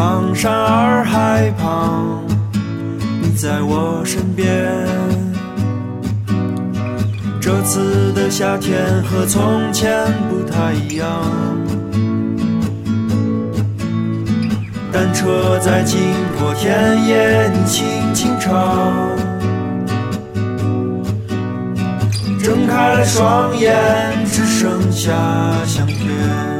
苍山洱海旁，你在我身边。这次的夏天和从前不太一样。单车在经过田野，你轻轻唱。睁开了双眼，只剩下相片。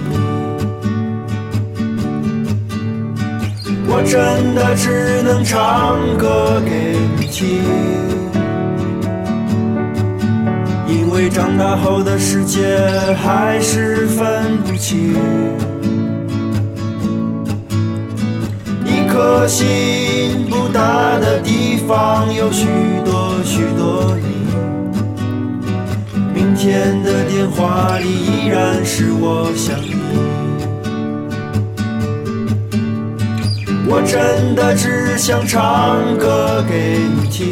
我真的只能唱歌给你听，因为长大后的世界还是分不清。一颗心不大的地方有许多许多你，明天的电话里依然是我想你。我真的只想唱歌给你听，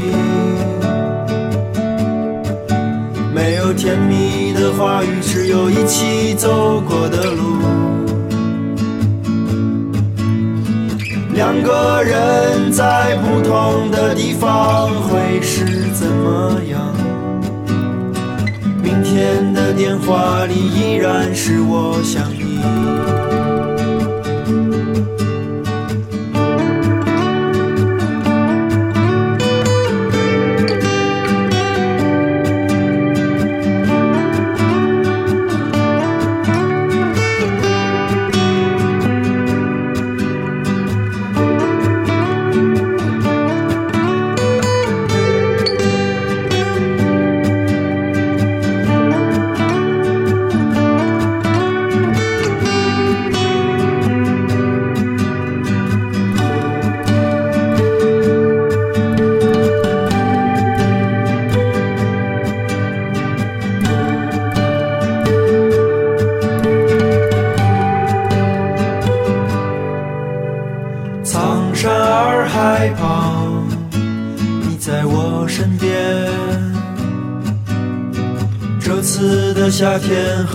没有甜蜜的话语，只有一起走过的路。两个人在不同的地方会是怎么样？明天的电话里依然是我想你。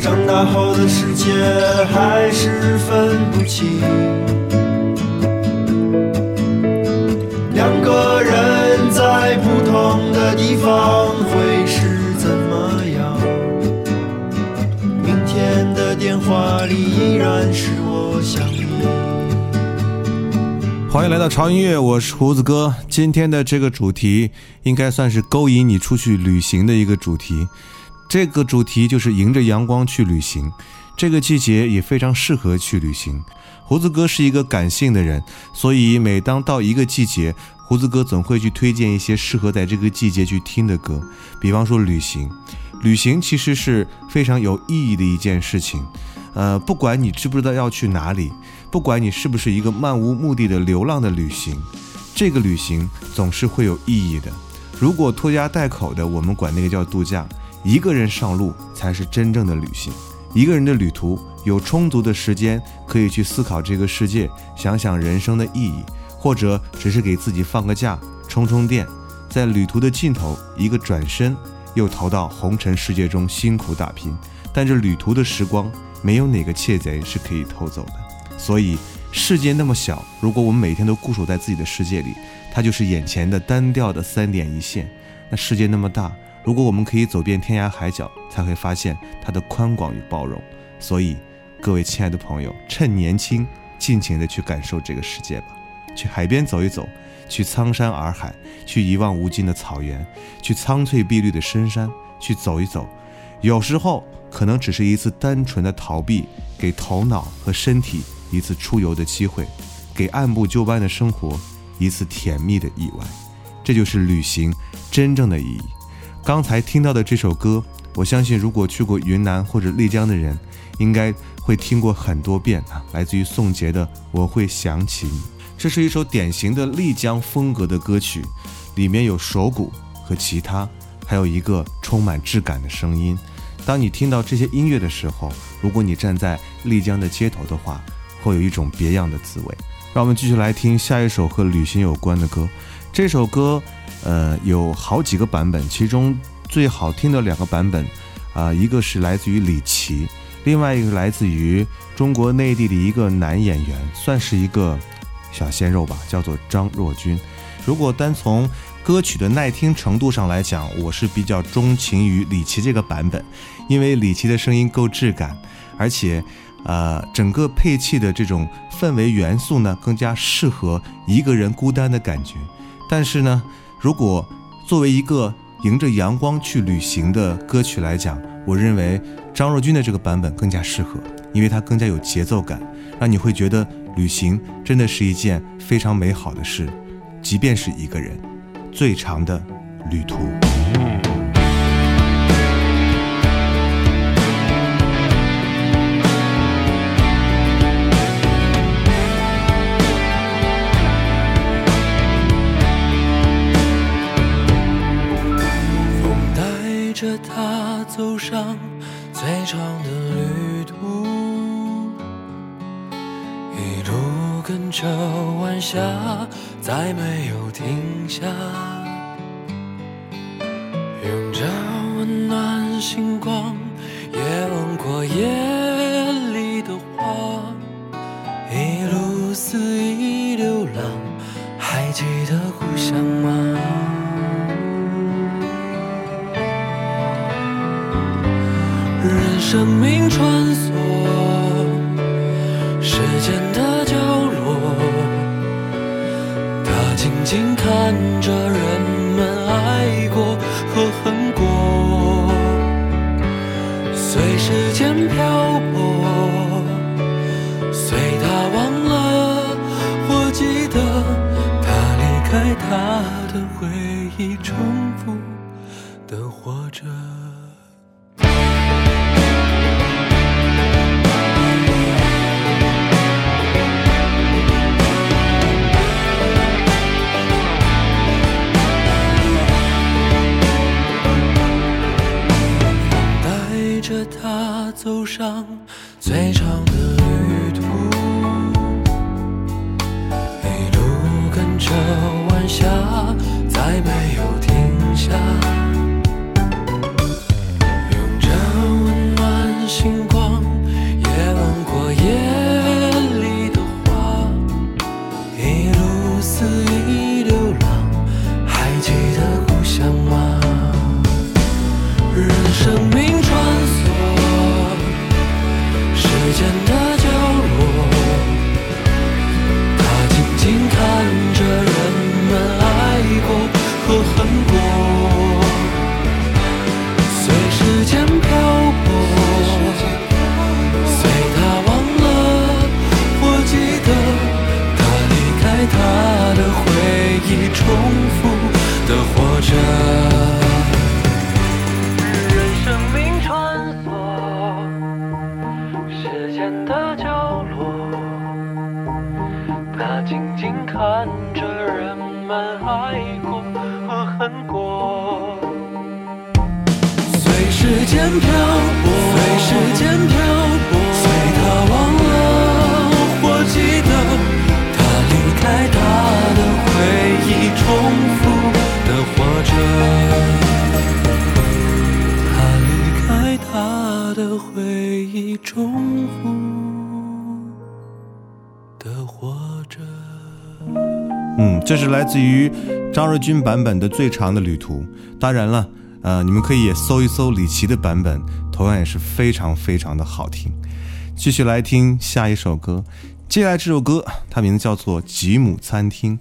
长大后的世界还是分不清两个人在不同的地方会是怎么样明天的电话里依然是我想你欢迎来到超音乐我是胡子哥。今天的这个主题应该算是勾引你出去旅行的一个主题。这个主题就是迎着阳光去旅行。这个季节也非常适合去旅行。胡子哥是一个感性的人，所以每当到一个季节，胡子哥总会去推荐一些适合在这个季节去听的歌。比方说旅行，旅行其实是非常有意义的一件事情。呃，不管你知不知道要去哪里。不管你是不是一个漫无目的的流浪的旅行，这个旅行总是会有意义的。如果拖家带口的，我们管那个叫度假；一个人上路才是真正的旅行。一个人的旅途有充足的时间可以去思考这个世界，想想人生的意义，或者只是给自己放个假，充充电。在旅途的尽头，一个转身，又逃到红尘世界中辛苦打拼。但这旅途的时光，没有哪个窃贼是可以偷走的。所以，世界那么小，如果我们每天都固守在自己的世界里，它就是眼前的单调的三点一线。那世界那么大，如果我们可以走遍天涯海角，才会发现它的宽广与包容。所以，各位亲爱的朋友，趁年轻，尽情的去感受这个世界吧。去海边走一走，去苍山洱海，去一望无尽的草原，去苍翠碧绿的深山，去走一走。有时候，可能只是一次单纯的逃避，给头脑和身体。一次出游的机会，给按部就班的生活一次甜蜜的意外，这就是旅行真正的意义。刚才听到的这首歌，我相信如果去过云南或者丽江的人，应该会听过很多遍啊。来自于宋杰的《我会想起你》，这是一首典型的丽江风格的歌曲，里面有手鼓和吉他，还有一个充满质感的声音。当你听到这些音乐的时候，如果你站在丽江的街头的话，会有一种别样的滋味。让我们继续来听下一首和旅行有关的歌。这首歌，呃，有好几个版本，其中最好听的两个版本，啊，一个是来自于李琦，另外一个来自于中国内地的一个男演员，算是一个小鲜肉吧，叫做张若昀。如果单从歌曲的耐听程度上来讲，我是比较钟情于李琦这个版本，因为李琦的声音够质感，而且。呃，整个配器的这种氛围元素呢，更加适合一个人孤单的感觉。但是呢，如果作为一个迎着阳光去旅行的歌曲来讲，我认为张若昀的这个版本更加适合，因为它更加有节奏感，让你会觉得旅行真的是一件非常美好的事，即便是一个人，最长的旅途。忆，重复的活着。走上最长来自于张若昀版本的《最长的旅途》。当然了，呃，你们可以也搜一搜李琦的版本，同样也是非常非常的好听。继续来听下一首歌，接下来这首歌它名字叫做《吉姆餐厅》，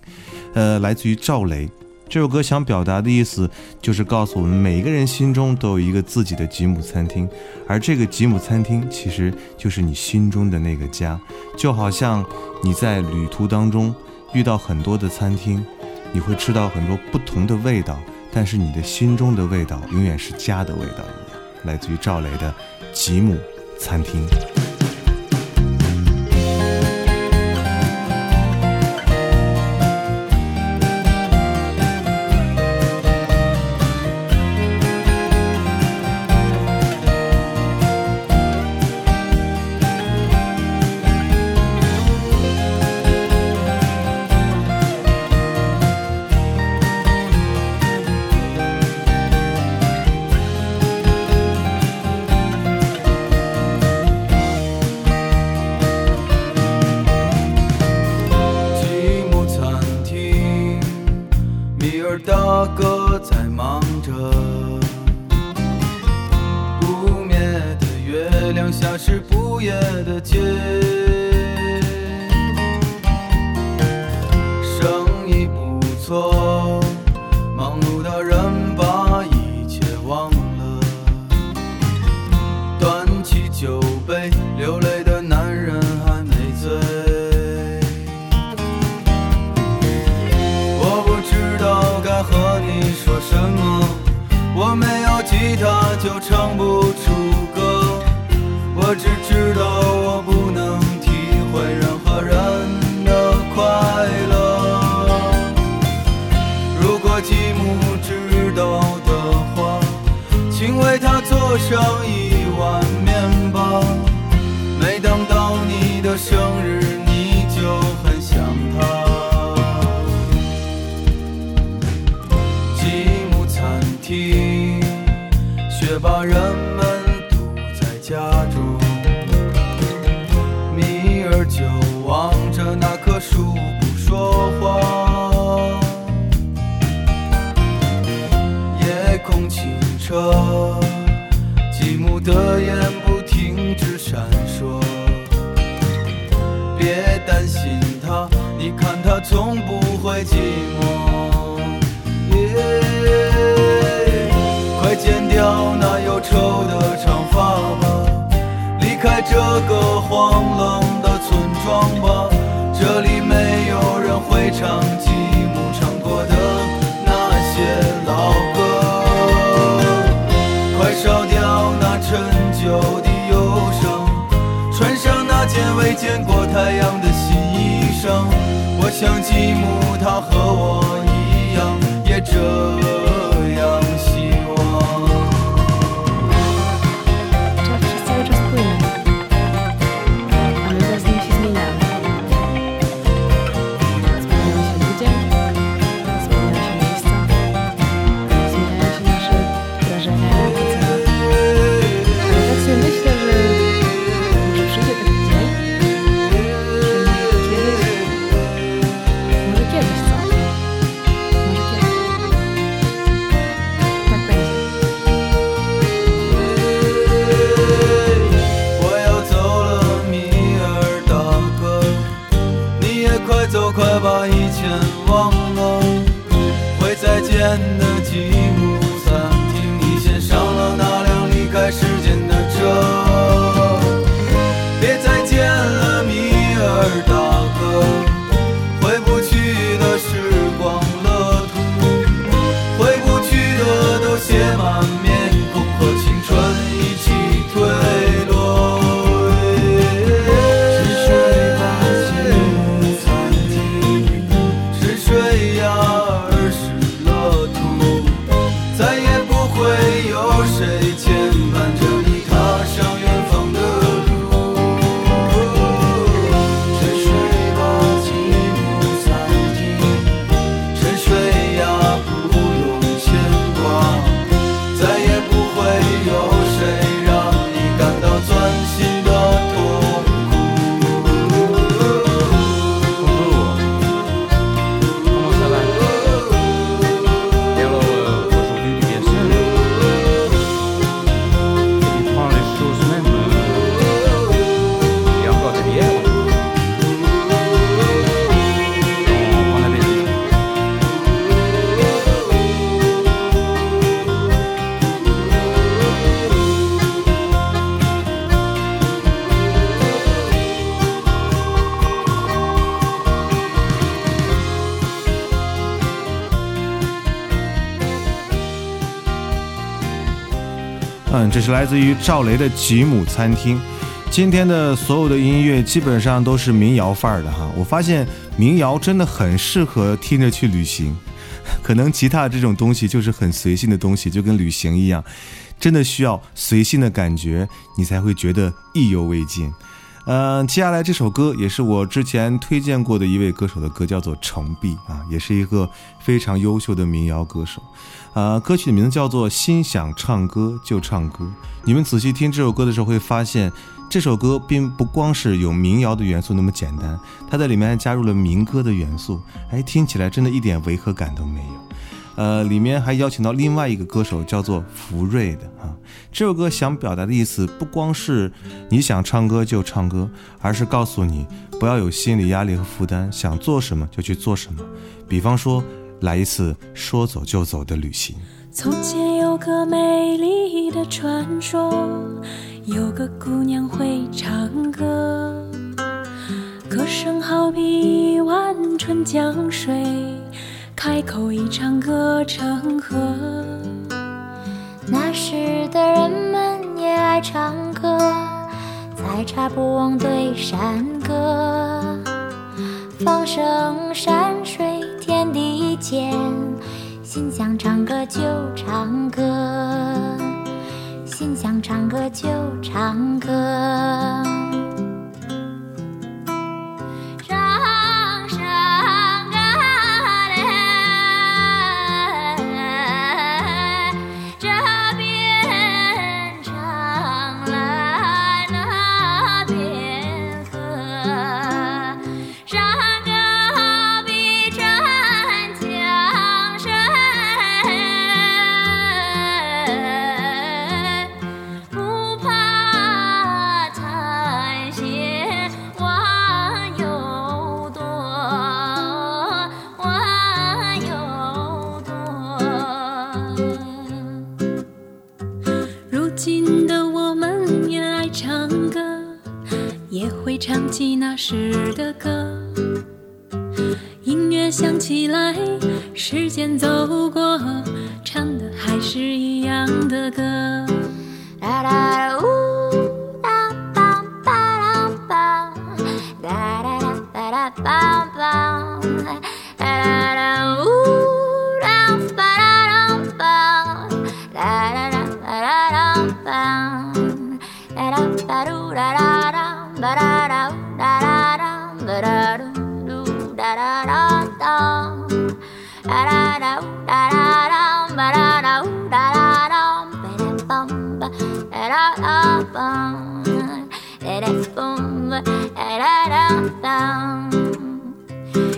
呃，来自于赵雷。这首歌想表达的意思就是告诉我们，每个人心中都有一个自己的吉姆餐厅，而这个吉姆餐厅其实就是你心中的那个家，就好像你在旅途当中遇到很多的餐厅，你会吃到很多不同的味道，但是你的心中的味道永远是家的味道一样。来自于赵雷的《吉姆餐厅》。生意看他从不会寂寞。耶快剪掉那忧愁的长发吧，离开这个荒冷的村庄吧。这里没有人会唱吉姆唱过的那些老歌。快烧掉那陈旧的忧伤，穿上那件未见过太阳的新衣裳。像吉姆他和我一样，也这这是来自于赵雷的《吉姆餐厅》。今天的所有的音乐基本上都是民谣范儿的哈，我发现民谣真的很适合听着去旅行。可能吉他这种东西就是很随性的东西，就跟旅行一样，真的需要随性的感觉，你才会觉得意犹未尽。嗯，接下来这首歌也是我之前推荐过的一位歌手的歌，叫做程璧啊，也是一个非常优秀的民谣歌手。啊，歌曲的名字叫做《心想唱歌就唱歌》。你们仔细听这首歌的时候，会发现这首歌并不光是有民谣的元素那么简单，它在里面还加入了民歌的元素。哎，听起来真的一点违和感都没有。呃，里面还邀请到另外一个歌手，叫做福瑞的啊。这首歌想表达的意思不光是你想唱歌就唱歌，而是告诉你不要有心理压力和负担，想做什么就去做什么。比方说，来一次说走就走的旅行。从前有个美丽的传说，有个姑娘会唱歌，歌声好比一碗春江水。开口一唱歌成河，那时的人们也爱唱歌，采茶不忘对山歌。放声山水天地间，心想唱歌就唱歌，心想唱歌就唱歌。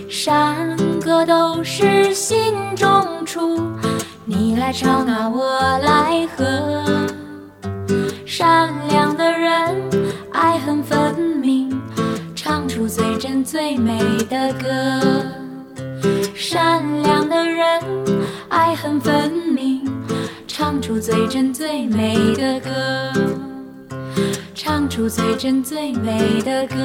山歌都是心中出，你来唱啊，我来和。善良的人，爱恨分明，唱出最真最美的歌。善良的人，爱恨分明，唱出最真最美的歌。唱出最真最美的歌，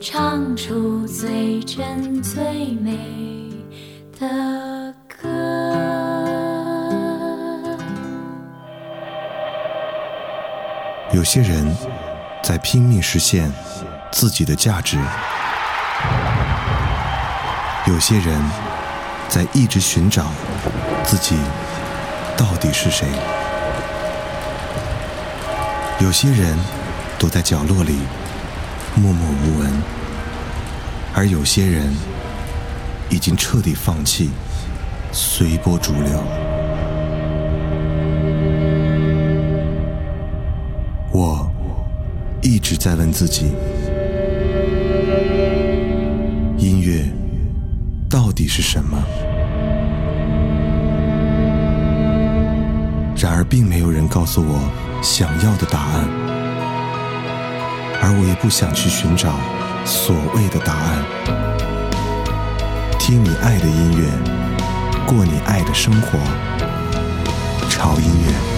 唱出最真最美的歌。有些人在拼命实现自己的价值，有些人在一直寻找自己到底是谁。有些人躲在角落里默默无闻，而有些人已经彻底放弃，随波逐流。我一直在问自己：音乐到底是什么？并没有人告诉我。想要的答案，而我也不想去寻找所谓的答案。听你爱的音乐，过你爱的生活，潮音乐。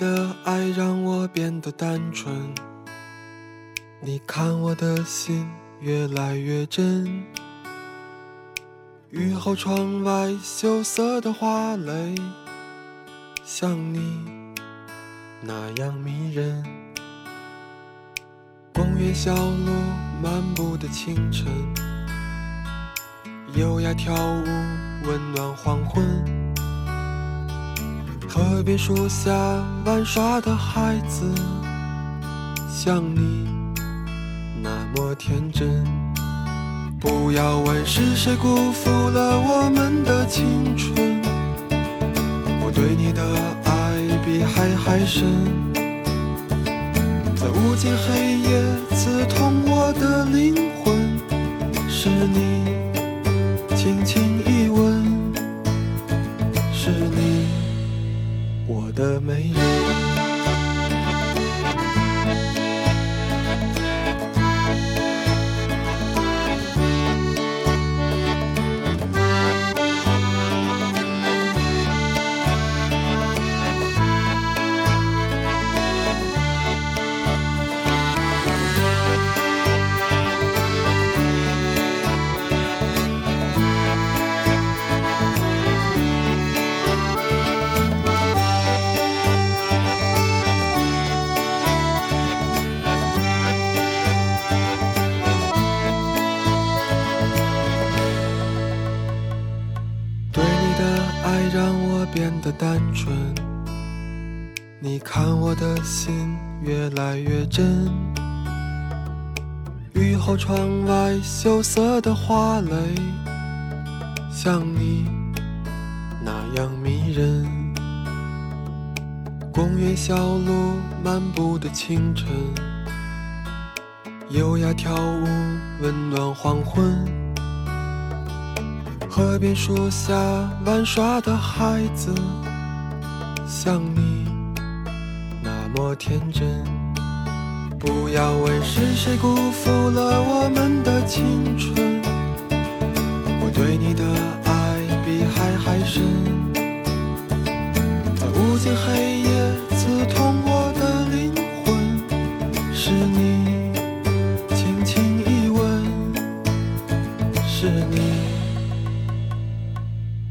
的爱让我变得单纯，你看我的心越来越真。雨后窗外羞涩的花蕾，像你那样迷人。公园小路漫步的清晨，优雅跳舞温暖黄昏。河边树下玩耍的孩子，像你那么天真。不要问是谁辜负了我们的青春，我对你的爱比海还深。在无尽黑夜刺痛我的灵魂，是你的花蕾，像你那样迷人。公园小路漫步的清晨，优雅跳舞温暖黄昏。河边树下玩耍的孩子，像你那么天真。不要问是谁辜负了我们的青春，对你的爱比海还深。在无尽黑夜刺痛我的灵魂，是你轻轻一吻，是你。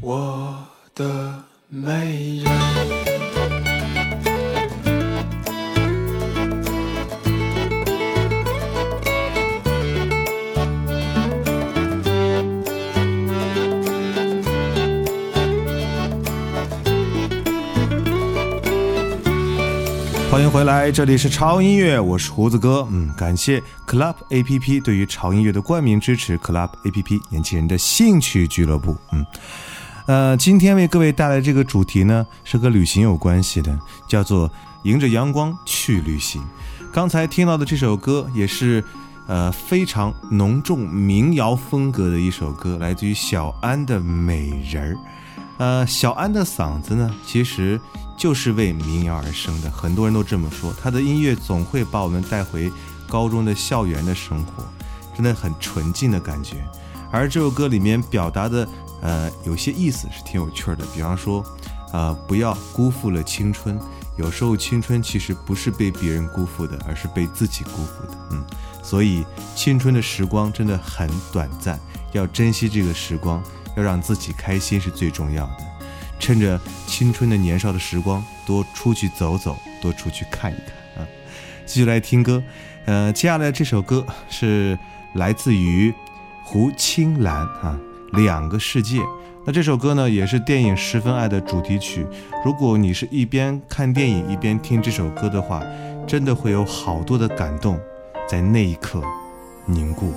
我的美人。回来，这里是潮音乐，我是胡子哥。嗯，感谢 Club A P P 对于潮音乐的冠名支持，Club A P P 年轻人的兴趣俱乐部。嗯，呃，今天为各位带来这个主题呢，是和旅行有关系的，叫做“迎着阳光去旅行”。刚才听到的这首歌也是，呃，非常浓重民谣风格的一首歌，来自于小安的《美人儿》。呃，小安的嗓子呢，其实就是为民谣而生的，很多人都这么说。他的音乐总会把我们带回高中的校园的生活，真的很纯净的感觉。而这首歌里面表达的，呃，有些意思是挺有趣的，比方说，呃，不要辜负了青春。有时候青春其实不是被别人辜负的，而是被自己辜负的。嗯，所以青春的时光真的很短暂，要珍惜这个时光。要让自己开心是最重要的，趁着青春的年少的时光，多出去走走，多出去看一看啊！继续来听歌，呃，接下来这首歌是来自于胡青兰啊，《两个世界》。那这首歌呢，也是电影《十分爱》的主题曲。如果你是一边看电影一边听这首歌的话，真的会有好多的感动在那一刻凝固。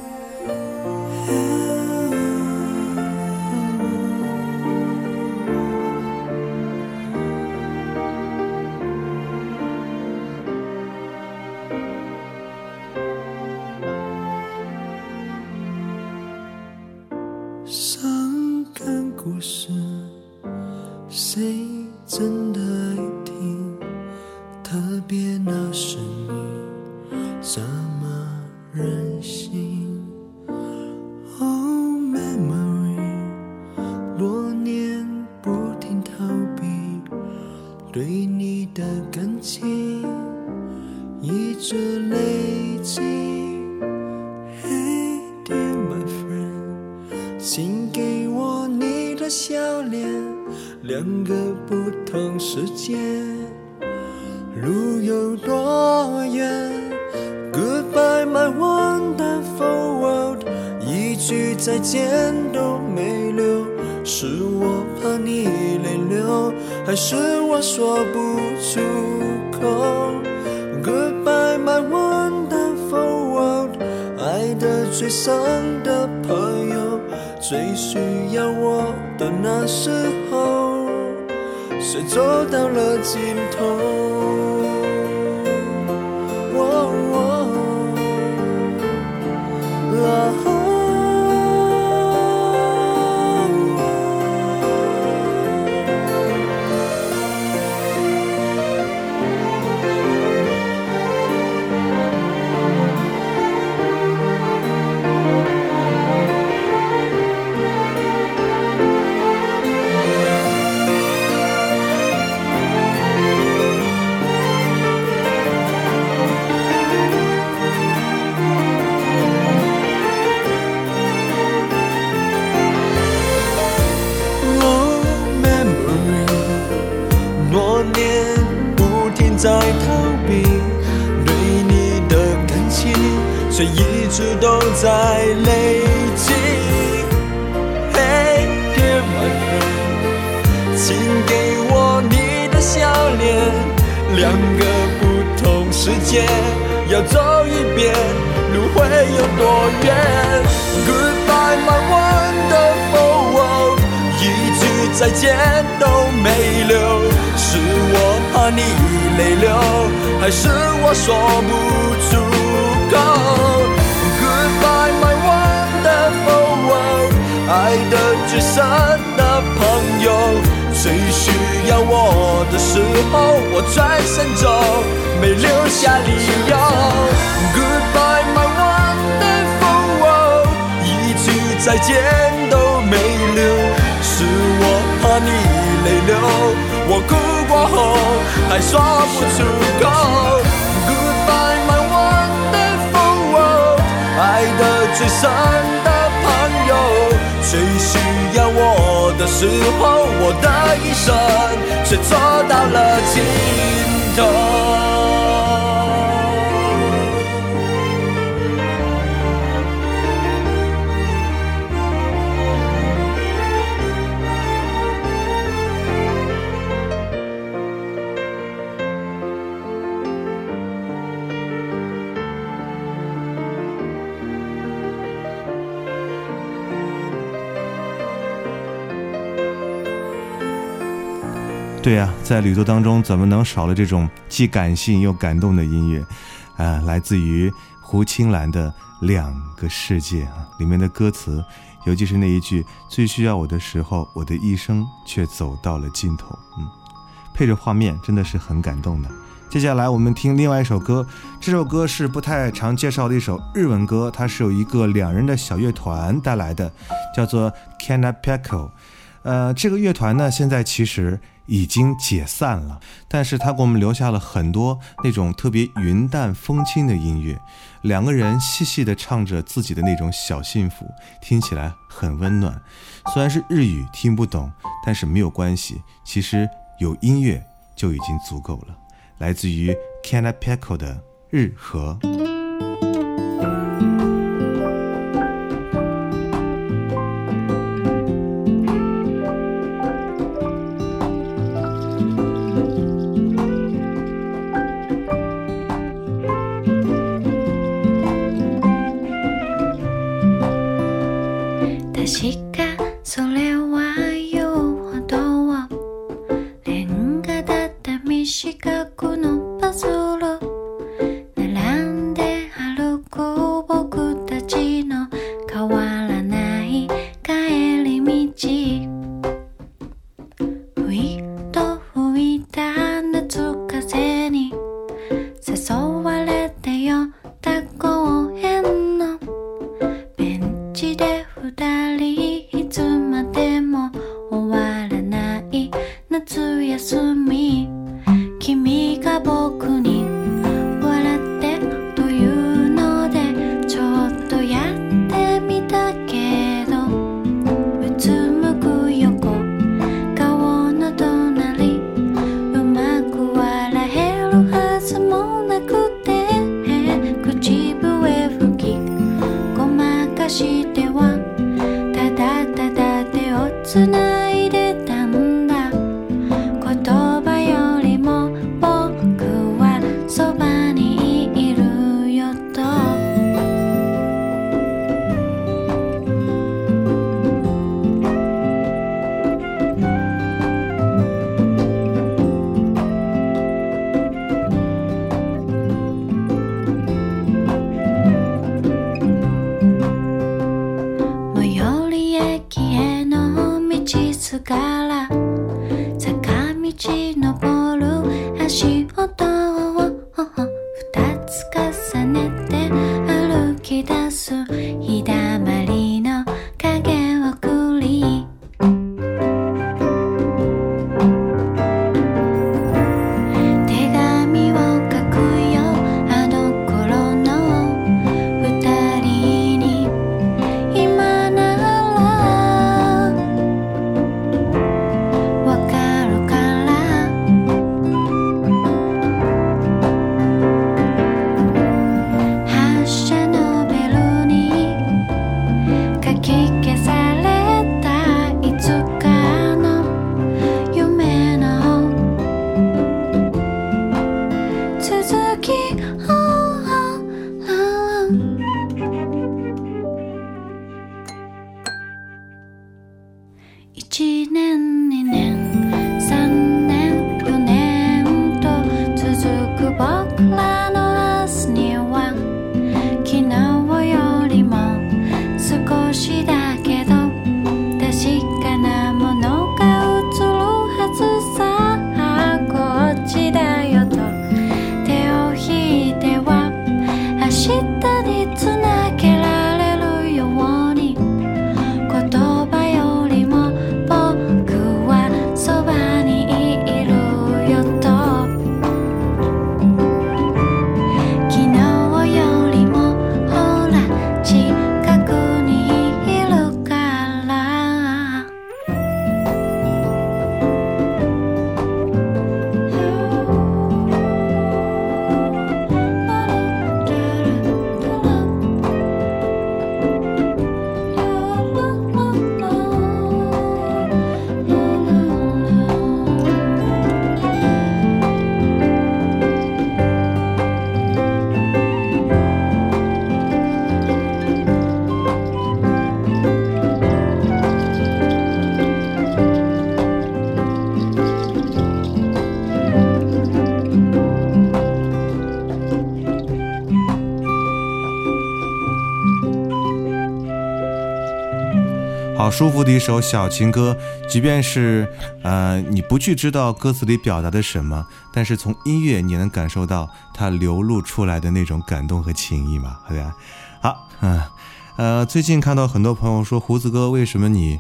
句再见都没留，是我怕你泪流，还是我说不出口？Goodbye, my wonderful world。爱的最深的朋友，最需要我的那时候。谁走到了尽头一直都在累积。Hey dear my friend，请给我你的笑脸，两个不同世界要走一遍，路会有多远？Goodbye my wonderful world。一句再见都没留，是我怕你泪流，还是我说不出爱的最深的朋友，最需要我的时候，我转身走，没留下理由。Goodbye my wonderful world，一句再见都没留。是我怕你泪流，我哭过后还说不出口。Goodbye my wonderful world，爱的最深的最需要我的时候，我的一生却走到了尽头。对呀、在旅途当中怎么能少了这种既感性又感动的音乐？啊，来自于胡青兰的《两个世界》啊，里面的歌词，尤其是那一句“最需要我的时候，我的一生却走到了尽头”，嗯，配着画面真的是很感动的。接下来我们听另外一首歌，这首歌是不太常介绍的一首日文歌，它是由一个两人的小乐团带来的，叫做 Kanapeko。呃，这个乐团呢，现在其实已经解散了，但是他给我们留下了很多那种特别云淡风轻的音乐，两个人细细的唱着自己的那种小幸福，听起来很温暖。虽然是日语听不懂，但是没有关系，其实有音乐就已经足够了。来自于 Kanapeko 的《日和》。Her 好舒服的一首小情歌，即便是呃你不去知道歌词里表达的什么，但是从音乐你能感受到它流露出来的那种感动和情谊嘛，对吧？好，嗯，呃，最近看到很多朋友说胡子哥，为什么你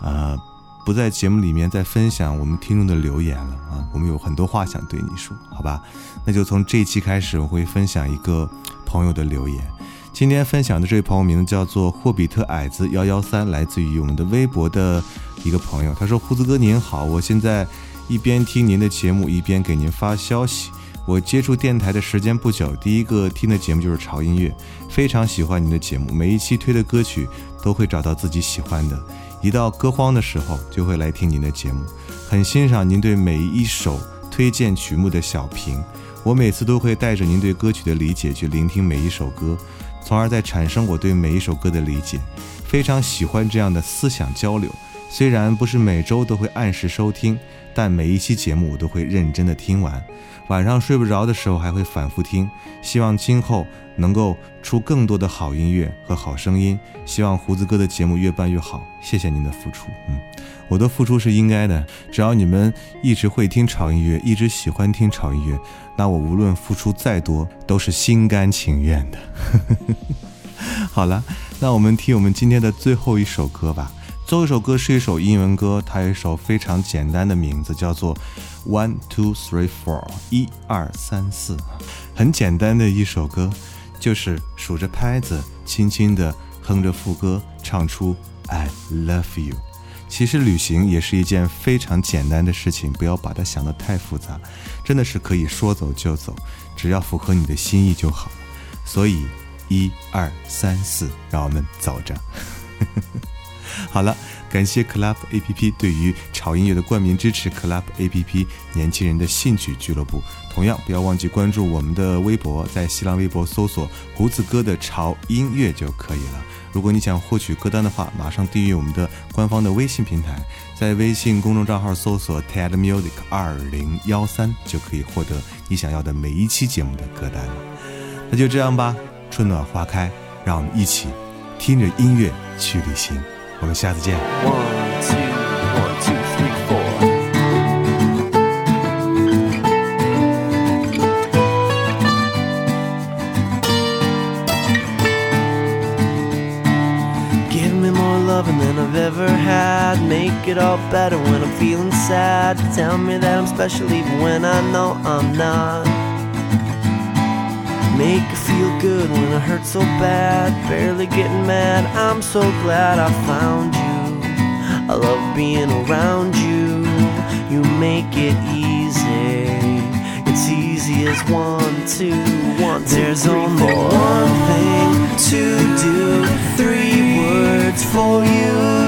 呃不在节目里面再分享我们听众的留言了啊？我们有很多话想对你说，好吧？那就从这一期开始，我会分享一个朋友的留言。今天分享的这位朋友名字叫做霍比特矮子幺幺三，来自于我们的微博的一个朋友。他说：“胡子哥您好，我现在一边听您的节目，一边给您发消息。我接触电台的时间不久，第一个听的节目就是潮音乐，非常喜欢您的节目，每一期推的歌曲都会找到自己喜欢的，一到歌荒的时候就会来听您的节目，很欣赏您对每一首推荐曲目的小评。我每次都会带着您对歌曲的理解去聆听每一首歌。”从而在产生我对每一首歌的理解，非常喜欢这样的思想交流。虽然不是每周都会按时收听，但每一期节目我都会认真的听完。晚上睡不着的时候还会反复听。希望今后能够出更多的好音乐和好声音。希望胡子哥的节目越办越好。谢谢您的付出，嗯，我的付出是应该的。只要你们一直会听潮音乐，一直喜欢听潮音乐，那我无论付出再多，都是心甘情愿的。好了，那我们听我们今天的最后一首歌吧。最后一首歌是一首英文歌，它有一首非常简单的名字，叫做 One Two Three Four，一二三四，很简单的一首歌，就是数着拍子，轻轻地哼着副歌，唱出 I love you。其实旅行也是一件非常简单的事情，不要把它想得太复杂，真的是可以说走就走，只要符合你的心意就好。所以，一二三四，让我们走着。呵呵好了，感谢 Club A P P 对于潮音乐的冠名支持，Club A P P 年轻人的兴趣俱乐部。同样不要忘记关注我们的微博，在新浪微博搜索“胡子哥的潮音乐”就可以了。如果你想获取歌单的话，马上订阅我们的官方的微信平台，在微信公众账号搜索 TED Music 二零幺三，就可以获得你想要的每一期节目的歌单了。那就这样吧，春暖花开，让我们一起听着音乐去旅行。我们下次见。One two one two three four。loving than I've ever had. Make it all better when I'm feeling sad. Tell me that I'm special even when I know I'm not. Make it feel good when I hurt so bad. Barely getting mad. I'm so glad I found you. I love being around you. You make it easy. It's easy as one, two, one, two, There's three, only four. one thing to do. Three words for you.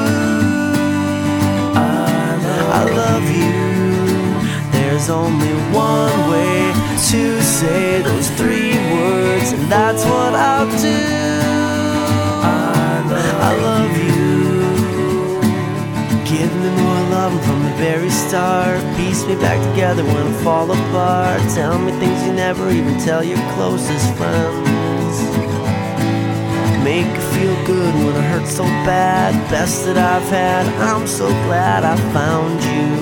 There's only one way to say those three words, and that's what I'll do. I love, I love you. Give me more love from the very start. Piece me back together when I fall apart. Tell me things you never even tell your closest friends. Make it feel good when I hurt so bad. Best that I've had. I'm so glad I found you.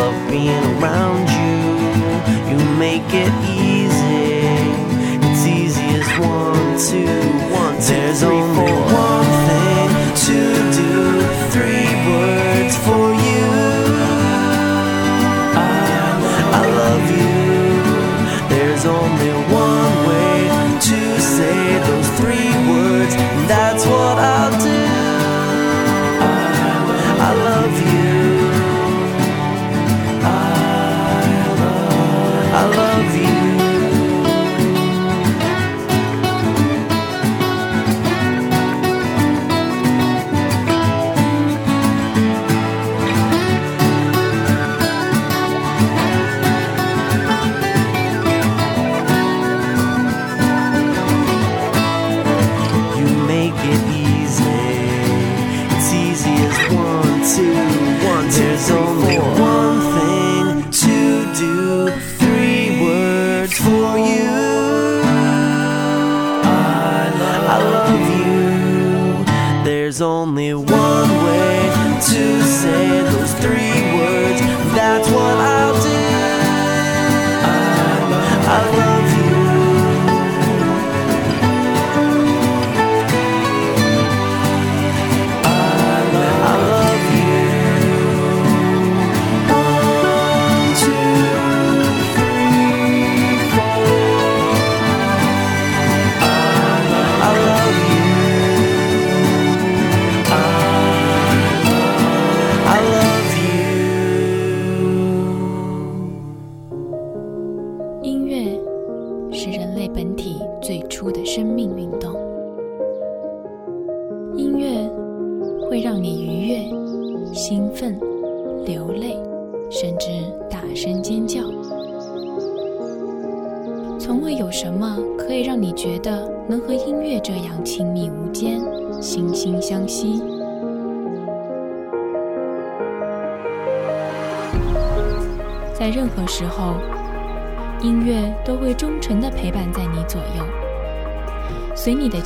Love being around you. You make it